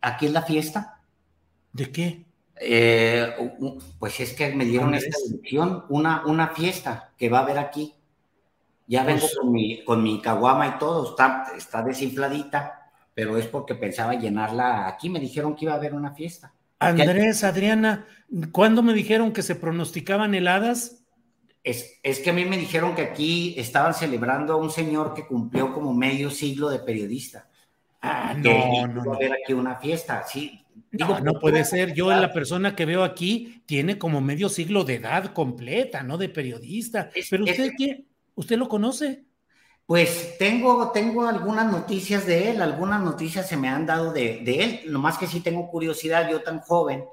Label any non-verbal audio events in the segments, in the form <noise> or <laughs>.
¿Aquí es la fiesta? ¿De qué? Eh, pues es que me dieron ¿Dónde esta es? dirección, una, una fiesta que va a haber aquí. Ya vengo Pues- con mi, con mi caguama y todo, está, está desinfladita, pero es porque pensaba llenarla aquí. Me dijeron que iba a haber una fiesta. Andrés, Adriana, ¿cuándo me dijeron que se pronosticaban heladas? Es, es que a mí me dijeron que aquí estaban celebrando a un señor que cumplió como medio siglo de periodista. Ah, no, no, no. haber aquí una fiesta, sí. No, Digo, no puede ser. Yo, la persona que veo aquí, tiene como medio siglo de edad completa, ¿no? De periodista. Es- Pero es- usted, ¿qué? ¿Usted lo conoce? Pues tengo, tengo algunas noticias de él, algunas noticias se me han dado de, de él, nomás que sí tengo curiosidad, yo tan joven,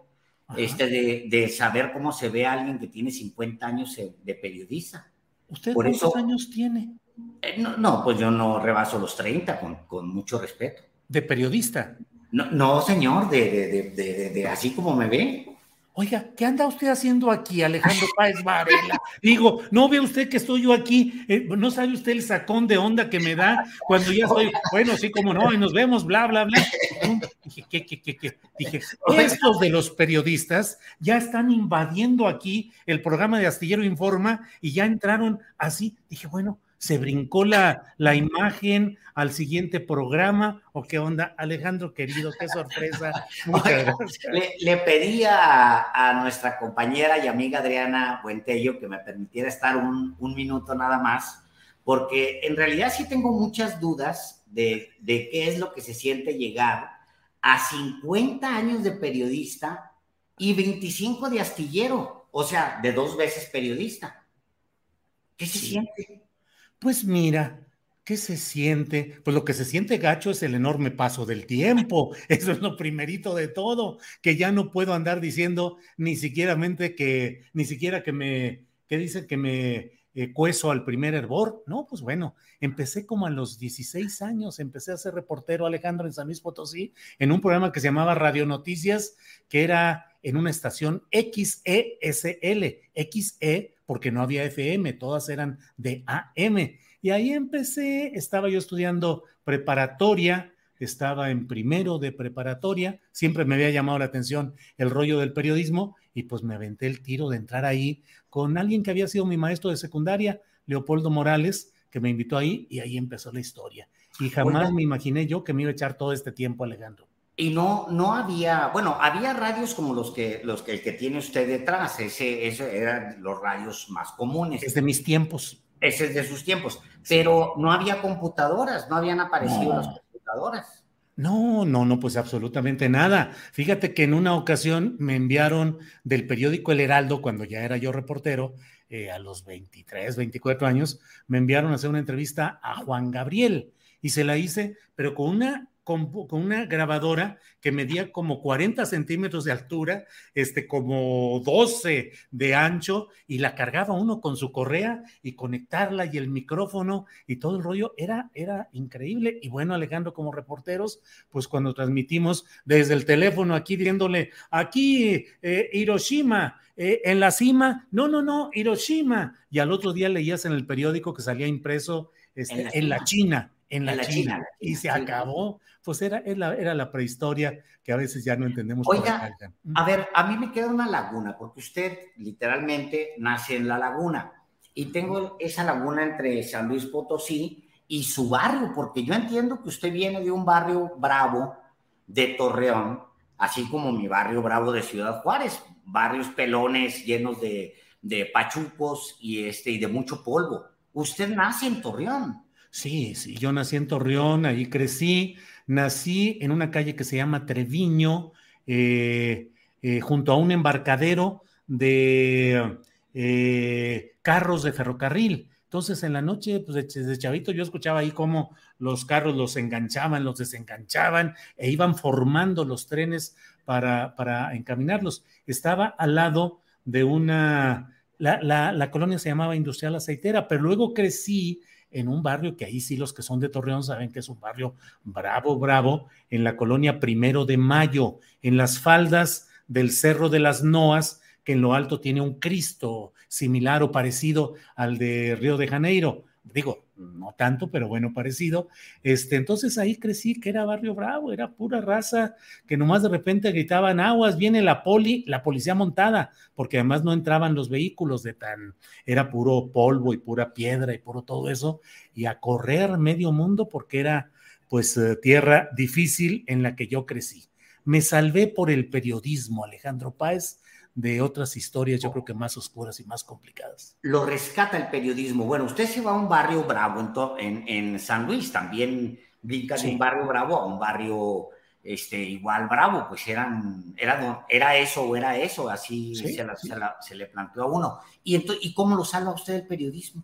Ajá. este, de, de saber cómo se ve a alguien que tiene 50 años de de periodista. ¿Usted por cuántos eso- años tiene Eh, no, no, pues yo no rebaso los 30, con, con mucho respeto. de periodista? No, no señor, de, de, de, de- de- de así como me ve. Oiga, ¿qué anda usted haciendo aquí, Alejandro Páez Varela? Digo, ¿no ve usted que estoy yo aquí? Eh, ¿No sabe usted el sacón de onda que me da cuando ya estoy, bueno, sí, como no, y nos vemos, bla, bla, bla? Dije, ¿qué, qué, qué, qué? Dije, estos de los periodistas ya están invadiendo aquí el programa de Astillero Informa y ya entraron así. Dije, bueno, se brincó la, la imagen al siguiente programa, o qué onda, Alejandro querido, qué sorpresa. <laughs> Oiga. Le, le pedí a, a nuestra compañera y amiga Adriana Buentello que me permitiera estar un, un minuto nada más, porque en realidad sí tengo muchas dudas de, de qué es lo que se siente llegar a 50 años de periodista y 25 de astillero, o sea, de dos veces periodista. ¿Qué se Sí. siente? Pues mira, ¿qué se siente? Pues lo que se siente gacho es el enorme paso del tiempo. <laughs> Eso es lo primerito de todo, que ya no puedo andar diciendo ni siquiera mente que, ni siquiera que me, que dice que me eh, cueso al primer hervor. No, pues bueno, empecé como a los 16 años, empecé a ser reportero Alejandro en San Luis Potosí, en un programa que se llamaba Radio Noticias, que era en una estación XESL, XE, porque no había FM, todas eran de AM. Y ahí empecé, estaba yo estudiando preparatoria, estaba en primero de preparatoria, siempre me había llamado la atención el rollo del periodismo y pues me aventé el tiro de entrar ahí con alguien que había sido mi maestro de secundaria, Leopoldo Morales, que me invitó ahí y ahí empezó la historia. Y jamás Oiga. me imaginé yo que me iba a echar todo este tiempo, Alejandro. Y no, no había, bueno, había radios como los que, los que, el que tiene usted detrás, ese, ese eran los radios más comunes. Es de mis tiempos. Ese es de sus tiempos. Pero no había computadoras, no habían aparecido No. las computadoras. No, no, no, pues absolutamente nada. Fíjate que en una ocasión me enviaron del periódico El Heraldo, cuando ya era yo reportero, eh, a los 23, 24 años, me enviaron a hacer una entrevista a Juan Gabriel y se la hice, pero con una, con, con una grabadora que medía como 40 centímetros de altura, este, como 12 de ancho, y la cargaba uno con su correa y conectarla y el micrófono y todo el rollo, era, era increíble. Y bueno, Alejandro, como reporteros, pues cuando transmitimos desde el teléfono aquí diciéndole, aquí eh, Hiroshima, eh, en la cima, no, no, no, Hiroshima. Y al otro día leías en el periódico que salía impreso este, En la en la cima. China, en la, China, y se acabó. Pues era, era, la prehistoria que a veces ya no entendemos. Oiga, a ver, a mí me queda una laguna, porque usted literalmente nace en la laguna y tengo esa laguna entre San Luis Potosí y su barrio, porque yo entiendo que usted viene de un barrio bravo de Torreón, así como mi barrio bravo de Ciudad Juárez, barrios pelones llenos de, de pachucos y, este, y de mucho polvo. Usted nace en Torreón. Sí, sí, yo nací en Torreón, ahí crecí, nací en una calle que se llama Treviño, eh, eh, junto a un embarcadero de eh, carros de ferrocarril. Entonces en la noche, pues desde chavito yo escuchaba ahí cómo los carros los enganchaban, los desenganchaban e iban formando los trenes para, para encaminarlos. Estaba al lado de una, la, la colonia se llamaba Industrial Aceitera, pero luego crecí en un barrio que ahí sí los que son de Torreón saben que es un barrio bravo, bravo, en la colonia Primero de Mayo, en las faldas del Cerro de las Noas, que en lo alto tiene un Cristo similar o parecido al de Río de Janeiro. Digo, no tanto, pero bueno, parecido. Este, entonces ahí crecí que era barrio bravo, era pura raza, que nomás de repente gritaban aguas, viene la poli, la policía montada, porque además no entraban los vehículos de tan, era puro polvo y pura piedra y puro todo eso, y a correr medio mundo porque era pues eh, tierra difícil en la que yo crecí. Me salvé por el periodismo, Alejandro Páez, de otras historias, yo creo que más oscuras y más complicadas. Lo rescata el periodismo. Bueno, usted se va a un barrio bravo en, en, San Luis, también brinca de un barrio bravo a un barrio este, igual bravo, pues eran, era, era eso o era eso, así se, le planteó a uno. ¿Y, entonces, ¿Y cómo lo salva usted el periodismo?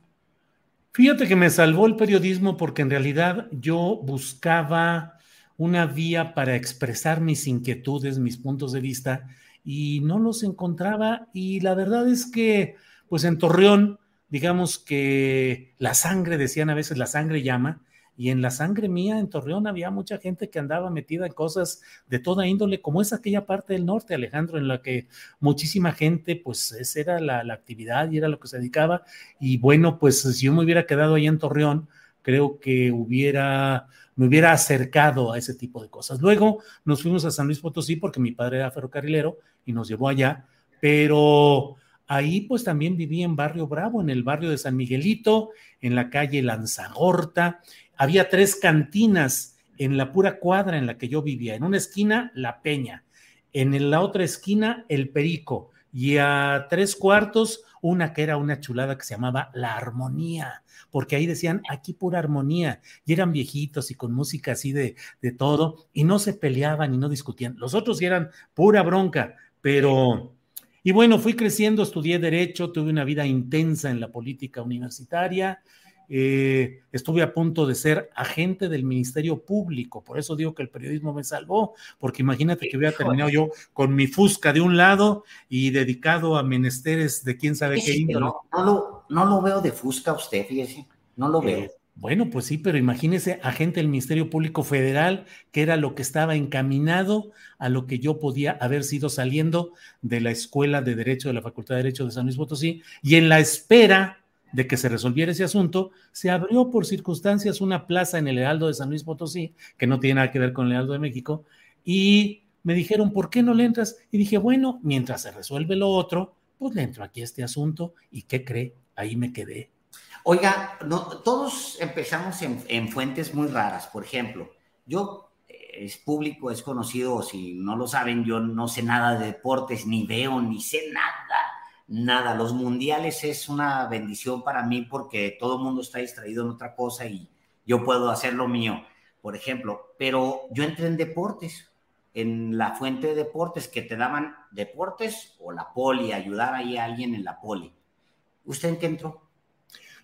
Fíjate que me salvó el periodismo porque en realidad yo buscaba una vía para expresar mis inquietudes, mis puntos de vista, y no los encontraba y la verdad es que pues en Torreón, digamos que la sangre, decían a veces, la sangre llama, y en la sangre mía en Torreón había mucha gente que andaba metida en cosas de toda índole, como es aquella parte del norte, Alejandro, en la que muchísima gente, pues esa era la, la actividad y era lo que se dedicaba. Y bueno, pues si yo me hubiera quedado ahí en Torreón, creo que hubiera me hubiera acercado a ese tipo de cosas. Luego nos fuimos a San Luis Potosí porque mi padre era ferrocarrilero y nos llevó allá, pero ahí pues también viví en Barrio Bravo, en el barrio de San Miguelito, en la calle Lanzagorta. Había tres cantinas en la pura cuadra en la que yo vivía. En una esquina, La Peña. En la otra esquina, El Perico. Y a tres cuartos, una que era una chulada que se llamaba La Armonía porque ahí decían aquí pura armonía, y eran viejitos y con música así de, de todo, y no se peleaban y no discutían. Los otros eran pura bronca, pero... Y bueno, fui creciendo, estudié derecho, tuve una vida intensa en la política universitaria, eh, estuve a punto de ser agente del Ministerio Público, por eso digo que el periodismo me salvó, porque imagínate que hubiera terminado yo con mi fusca de un lado y dedicado a menesteres de quién sabe qué índole. No, no, lo, no lo veo de fusca usted, fíjese, no lo veo. Eh, bueno, pues sí, pero imagínese, agente del Ministerio Público Federal, que era lo que estaba encaminado a lo que yo podía haber sido saliendo de la Escuela de Derecho de la Facultad de Derecho de San Luis Potosí, y en la espera de que se resolviera ese asunto, se abrió por circunstancias una plaza en el Heraldo de San Luis Potosí, que no tiene nada que ver con el Heraldo de México, y me dijeron, ¿por qué no le entras? Y dije, bueno, mientras se resuelve lo otro, pues le entro aquí a este asunto, y ¿qué cree? Ahí me quedé. Oiga, todos empezamos en, en fuentes muy raras, por ejemplo, yo eh, es público, es conocido, si no lo saben, yo no sé nada de deportes, ni veo, ni sé nada nada. Los mundiales es una bendición para mí porque todo el mundo está distraído en otra cosa y yo puedo hacer lo mío, por ejemplo. Pero yo entré en deportes, en la fuente de deportes que te daban deportes o la poli, ayudar ahí a alguien en la poli. ¿Usted en qué entró?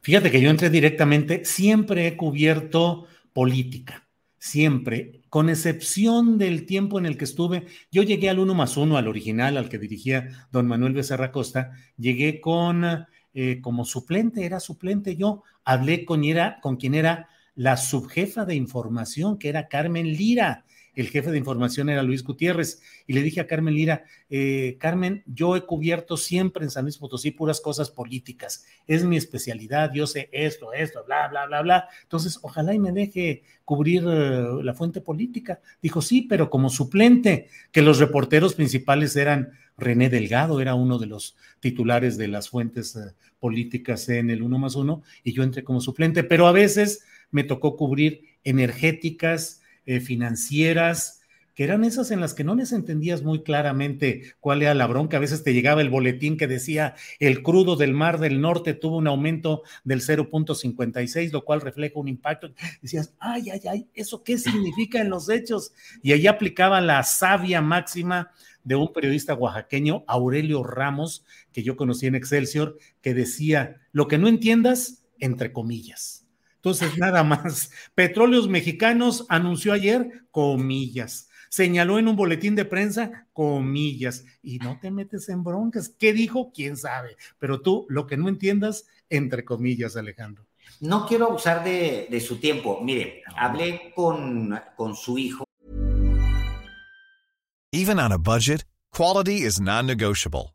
Fíjate que yo entré directamente, siempre he cubierto política siempre, con excepción del tiempo en el que estuve, yo llegué al uno más uno, al original, al que dirigía don Manuel Becerra Costa, llegué con, eh, como suplente, era suplente yo, hablé con, era, con quien era la subjefa de información, que era Carmen Lira, el jefe de información era Luis Gutiérrez, y le dije a Carmen Lira, eh, Carmen, yo he cubierto siempre en San Luis Potosí puras cosas políticas, es mi especialidad, yo sé esto, esto, bla, bla, bla, bla, entonces ojalá y me deje cubrir uh, la fuente política. Dijo, sí, pero como suplente, que los reporteros principales eran René Delgado, era uno de los titulares de las fuentes uh, políticas en el uno más uno, y yo entré como suplente, pero a veces me tocó cubrir energéticas, eh, financieras, que eran esas en las que no les entendías muy claramente cuál era la bronca. A veces te llegaba el boletín que decía el crudo del Mar del Norte tuvo un aumento del 0.56, lo cual refleja un impacto. Decías, ay, ay, ay, ¿eso qué significa en los hechos? Y ahí aplicaba la sabia máxima de un periodista oaxaqueño, Aurelio Ramos, que yo conocí en Excelsior, que decía, lo que no entiendas, entre comillas. Entonces, nada más. Petróleos Mexicanos anunció ayer, comillas. Señaló en un boletín de prensa, comillas. Y no te metes en broncas. ¿Qué dijo? ¿Quién sabe? Pero tú, lo que no entiendas, entre comillas, Alejandro. No quiero abusar de, de su tiempo. Mire, hablé con, con su hijo. Even on a budget, quality is non-negotiable.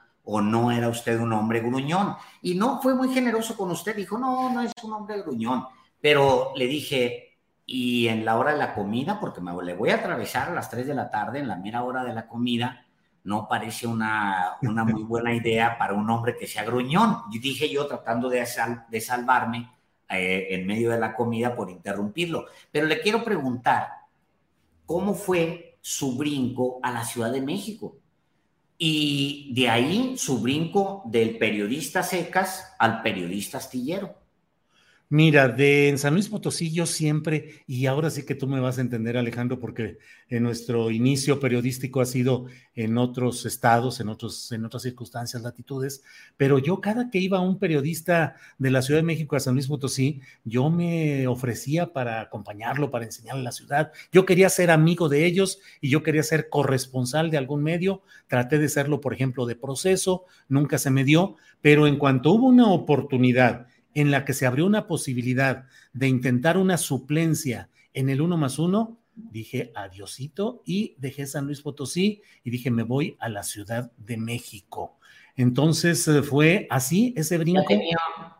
o no era usted un hombre gruñón. Y no, fue muy generoso con usted. Dijo, no, no es un hombre gruñón. Pero le dije, y en la hora de la comida, porque me le voy a atravesar a las 3 de la tarde, en la mera hora de la comida, no parece una, una muy buena <laughs> idea para un hombre que sea gruñón. Y dije yo tratando de, sal, de salvarme eh, en medio de la comida por interrumpirlo. Pero le quiero preguntar, ¿cómo fue su brinco a la Ciudad de México? Y de ahí su brinco del periodista secas al periodista astillero. Mira, de en San Luis Potosí yo siempre, y ahora sí que tú me vas a entender Alejandro, porque en nuestro inicio periodístico ha sido en otros estados, en, otros, en otras circunstancias, latitudes, pero yo cada que iba un periodista de la Ciudad de México a San Luis Potosí, yo me ofrecía para acompañarlo, para enseñarle la ciudad. Yo quería ser amigo de ellos y yo quería ser corresponsal de algún medio. Traté de serlo, por ejemplo, de proceso, nunca se me dio, pero en cuanto hubo una oportunidad, en la que se abrió una posibilidad de intentar una suplencia en el uno más uno, dije adiosito y dejé San Luis Potosí y dije me voy a la Ciudad de México. Entonces eh, fue así ese brinco. ¿Ya tenía,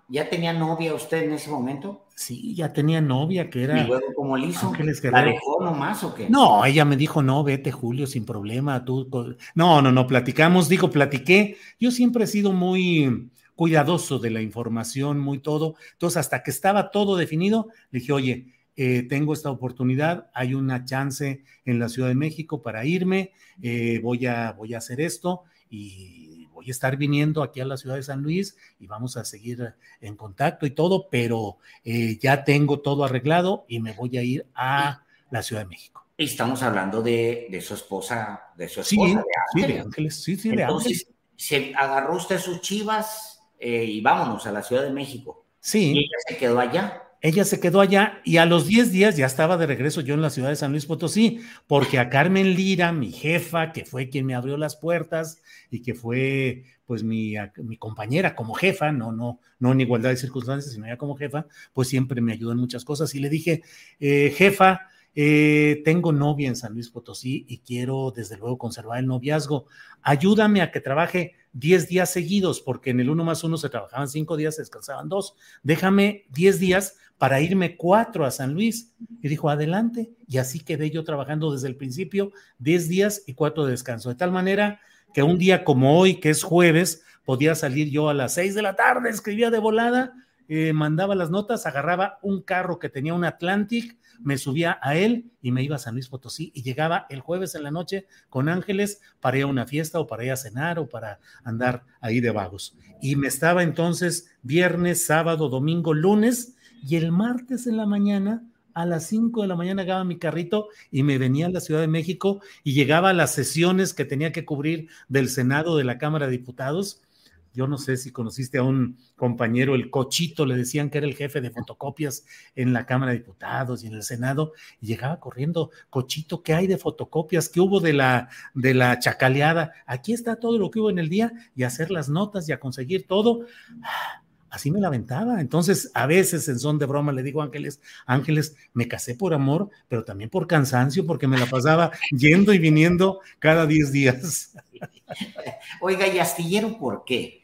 ¿Ya tenía, novia usted en ese momento? Sí, ya tenía novia que era. ¿Y luego cómo le hizo? ¿La dejó nomás o qué? No, ella me dijo, no, vete Julio, sin problema. Tú... No, no, no, platicamos, digo, platiqué. Yo siempre he sido muy cuidadoso de la información, muy todo. Entonces, hasta que estaba todo definido, le dije, oye, eh, tengo esta oportunidad, hay una chance en la Ciudad de México para irme, eh, voy, a, voy a hacer esto y voy a estar viniendo aquí a la ciudad de San Luis y vamos a seguir en contacto y todo, pero eh, ya tengo todo arreglado y me voy a ir a la Ciudad de México. Estamos hablando de, de su esposa, de su esposa sí, de Sí, de Ángeles, sí, sí, de Entonces, Ángeles. se agarró usted sus chivas eh, y vámonos a la Ciudad de México. Sí. Y ella se quedó allá. Ella se quedó allá y a los 10 días ya estaba de regreso yo en la ciudad de San Luis Potosí, porque a Carmen Lira, mi jefa, que fue quien me abrió las puertas y que fue pues mi, mi compañera como jefa, no, no, no en igualdad de circunstancias, sino ya como jefa, pues siempre me ayudó en muchas cosas. Y le dije, eh, jefa, eh, tengo novia en San Luis Potosí y quiero desde luego conservar el noviazgo. Ayúdame a que trabaje 10 días seguidos, porque en el uno más uno se trabajaban cinco días, se descansaban dos. Déjame 10 días para irme cuatro a San Luis. Y dijo, adelante. Y así quedé yo trabajando desde el principio, 10 días y cuatro de descanso. De tal manera que un día como hoy, que es jueves, podía salir yo a las 6 de la tarde, escribía de volada, eh, mandaba las notas, agarraba un carro que tenía un Atlantic, me subía a él y me iba a San Luis Potosí y llegaba el jueves en la noche con Ángeles para ir a una fiesta o para ir a cenar o para andar ahí de vagos. Y me estaba entonces viernes, sábado, domingo, lunes y el martes en la mañana a las 5 de la mañana agarraba mi carrito y me venía a la Ciudad de México y llegaba a las sesiones que tenía que cubrir del Senado de la Cámara de Diputados yo no sé si conociste a un compañero, el Cochito, le decían que era el jefe de fotocopias en la Cámara de Diputados y en el Senado, y llegaba corriendo, Cochito, ¿qué hay de fotocopias? ¿Qué hubo de la, de la chacaleada? Aquí está todo lo que hubo en el día y hacer las notas y a conseguir todo. Así me la. Entonces, a veces en son de broma le digo, Ángeles, Ángeles, me casé por amor, pero también por cansancio, porque me la pasaba yendo y viniendo cada 10 días. <laughs> Oiga, ¿y astillero por qué?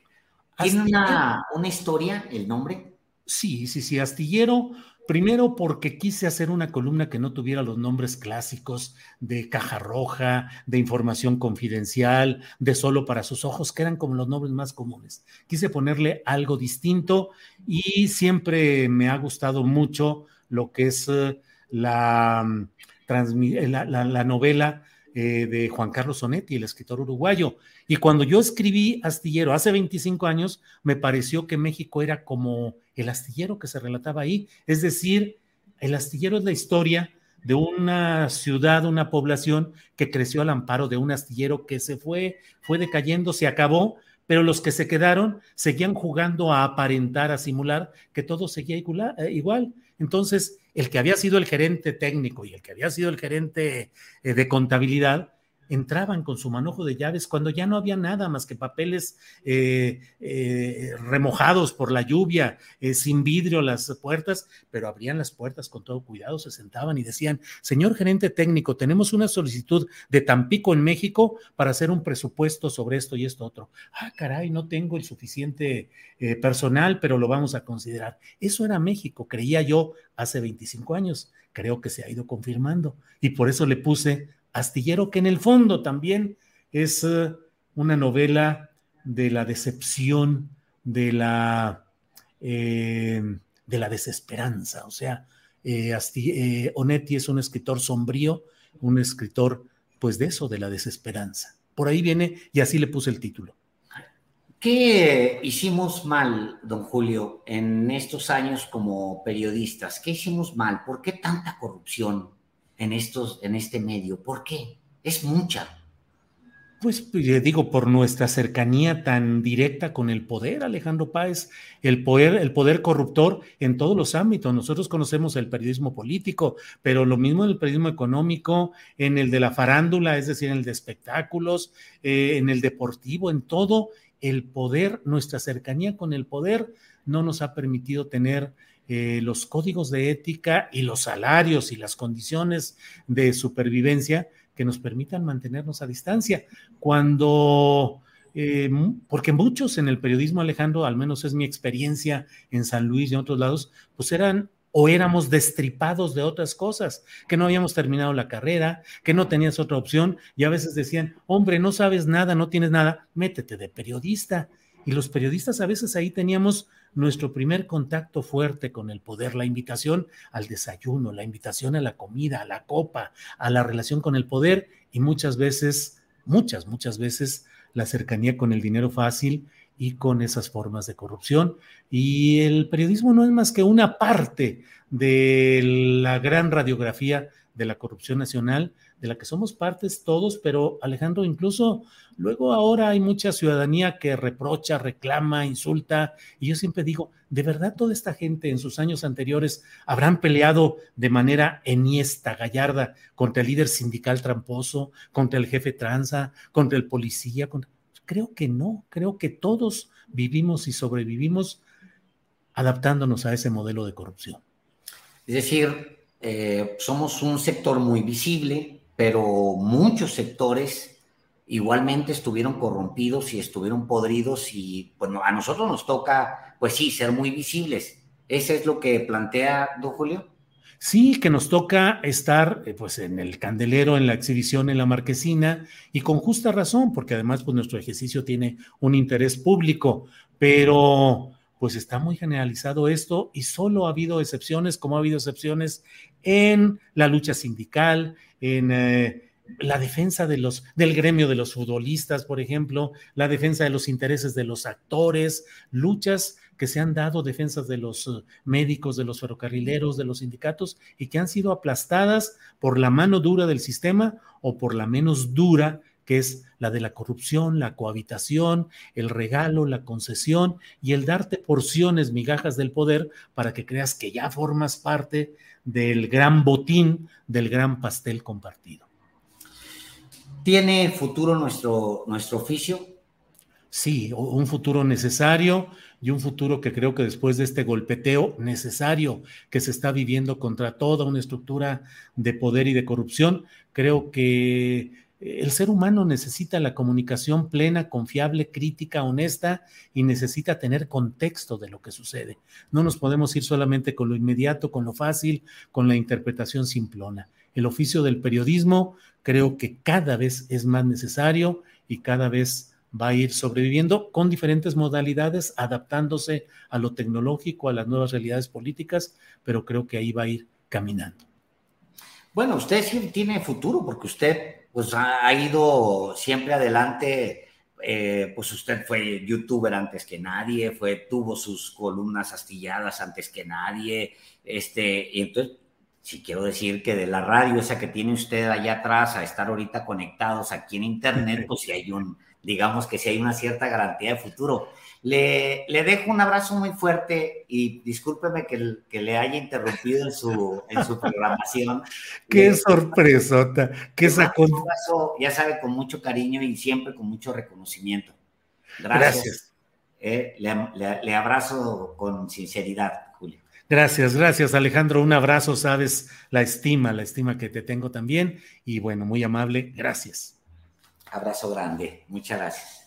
¿Tiene una, historia el nombre? Sí, sí, sí, astillero. Primero porque quise hacer una columna que no tuviera los nombres clásicos de caja roja, de información confidencial, de solo para sus ojos, que eran como los nombres más comunes. Quise ponerle algo distinto y siempre me ha gustado mucho lo que es eh, la, mm, eh, la novela eh, de Juan Carlos Sonetti, el escritor uruguayo. Y cuando yo escribí Astillero hace 25 años, me pareció que México era como el astillero que se relataba ahí. Es decir, el astillero es la historia de una ciudad, una población que creció al amparo de un astillero que se fue, fue decayendo, se acabó, pero los que se quedaron seguían jugando a aparentar, a simular que todo seguía eh, igual. Entonces, el que había sido el gerente técnico y el que había sido el gerente eh, de contabilidad, entraban con su manojo de llaves cuando ya no había nada más que papeles eh, eh, remojados por la lluvia, eh, sin vidrio las puertas, pero abrían las puertas con todo cuidado, se sentaban y decían, señor gerente técnico, tenemos una solicitud de Tampico en México para hacer un presupuesto sobre esto y esto otro. Ah, caray, no tengo el suficiente personal, pero lo vamos a considerar. Eso era México, creía yo hace 25 años. Creo que se ha ido confirmando y por eso le puse Astillero, que en el fondo también es eh, una novela de la decepción, de la, eh, de la desesperanza. O sea, eh, Onetti es un escritor sombrío, un escritor, pues de eso, de la desesperanza. Por ahí viene, y así le puse el título. ¿Qué hicimos mal, don Julio, en estos años como periodistas? ¿Qué hicimos mal? ¿Por qué tanta corrupción? En, estos, en este medio. ¿Por qué? Es mucha. Pues, pues digo, por nuestra cercanía tan directa con el poder, Alejandro Páez, el poder, el poder corruptor en todos los ámbitos. Nosotros conocemos el periodismo político, pero lo mismo en el periodismo económico, en el de la farándula, es decir, en el de espectáculos, eh, en el deportivo, en todo el poder, nuestra cercanía con el poder no nos ha permitido tener eh, los códigos de ética y los salarios y las condiciones de supervivencia que nos permitan mantenernos a distancia. Cuando, eh, porque muchos en el periodismo, Alejandro, al menos es mi experiencia en San Luis y en otros lados, pues eran o éramos destripados de otras cosas, que no habíamos terminado la carrera, que no tenías otra opción, y a veces decían, hombre, no sabes nada, no tienes nada, métete de periodista. Y los periodistas a veces ahí teníamos nuestro primer contacto fuerte con el poder, la invitación al desayuno, la invitación a la comida, a la copa, a la relación con el poder y muchas veces, muchas, muchas veces la cercanía con el dinero fácil y con esas formas de corrupción. Y el periodismo no es más que una parte de la gran radiografía de la corrupción nacional, de la que somos partes todos, pero Alejandro, incluso luego ahora hay mucha ciudadanía que reprocha, reclama, insulta, y yo siempre digo, ¿de verdad toda esta gente en sus años anteriores habrán peleado de manera enhiesta, gallarda, contra el líder sindical tramposo, contra el jefe tranza, contra el policía? Creo que no, creo que todos vivimos y sobrevivimos adaptándonos a ese modelo de corrupción. Es decir, eh, somos un sector muy visible, pero muchos sectores igualmente estuvieron corrompidos y estuvieron podridos y bueno, a nosotros nos toca, pues sí, ser muy visibles. ¿Ese es lo que plantea don Julio? Sí, que nos toca estar eh, pues en el candelero, en la exhibición, en la marquesina y con justa razón, porque además pues nuestro ejercicio tiene un interés público, pero pues está muy generalizado esto y solo ha habido excepciones, como ha habido excepciones en la lucha sindical, en eh, la defensa de los, del gremio de los futbolistas, por ejemplo, la defensa de los intereses de los actores, luchas que se han dado, defensas de los eh, médicos, de los ferrocarrileros, de los sindicatos, y que han sido aplastadas por la mano dura del sistema o por la menos dura que es la de la corrupción, la cohabitación, el regalo, la concesión y el darte porciones, migajas del poder para que creas que ya formas parte del gran botín, del gran pastel compartido. ¿Tiene futuro nuestro, nuestro oficio? Sí, un futuro necesario y un futuro que creo que después de este golpeteo necesario que se está viviendo contra toda una estructura de poder y de corrupción, creo que el ser humano necesita la comunicación plena, confiable, crítica, honesta y necesita tener contexto de lo que sucede. No nos podemos ir solamente con lo inmediato, con lo fácil, con la interpretación simplona. El oficio del periodismo creo que cada vez es más necesario y cada vez va a ir sobreviviendo con diferentes modalidades, adaptándose a lo tecnológico, a las nuevas realidades políticas, pero creo que ahí va a ir caminando. Bueno, usted sí tiene futuro porque usted pues ha, ido siempre adelante. Eh, pues usted fue youtuber antes que nadie, fue, tuvo sus columnas astilladas antes que nadie, este, y entonces si quiero decir que de la radio esa que tiene usted allá atrás a estar ahorita conectados aquí en internet, pues si hay un, digamos que si hay una cierta garantía de futuro. Le, le dejo un abrazo muy fuerte y discúlpeme que, que le haya interrumpido en su, en su programación. <laughs> Qué sorpresota, qué sacó. Un abrazo, ya sabe, con mucho cariño y siempre con mucho reconocimiento. Gracias. Eh, le, le abrazo con sinceridad. Gracias, gracias Alejandro. Un abrazo, sabes la estima, la estima que te tengo también. Y bueno, muy amable, gracias. Abrazo grande, muchas gracias.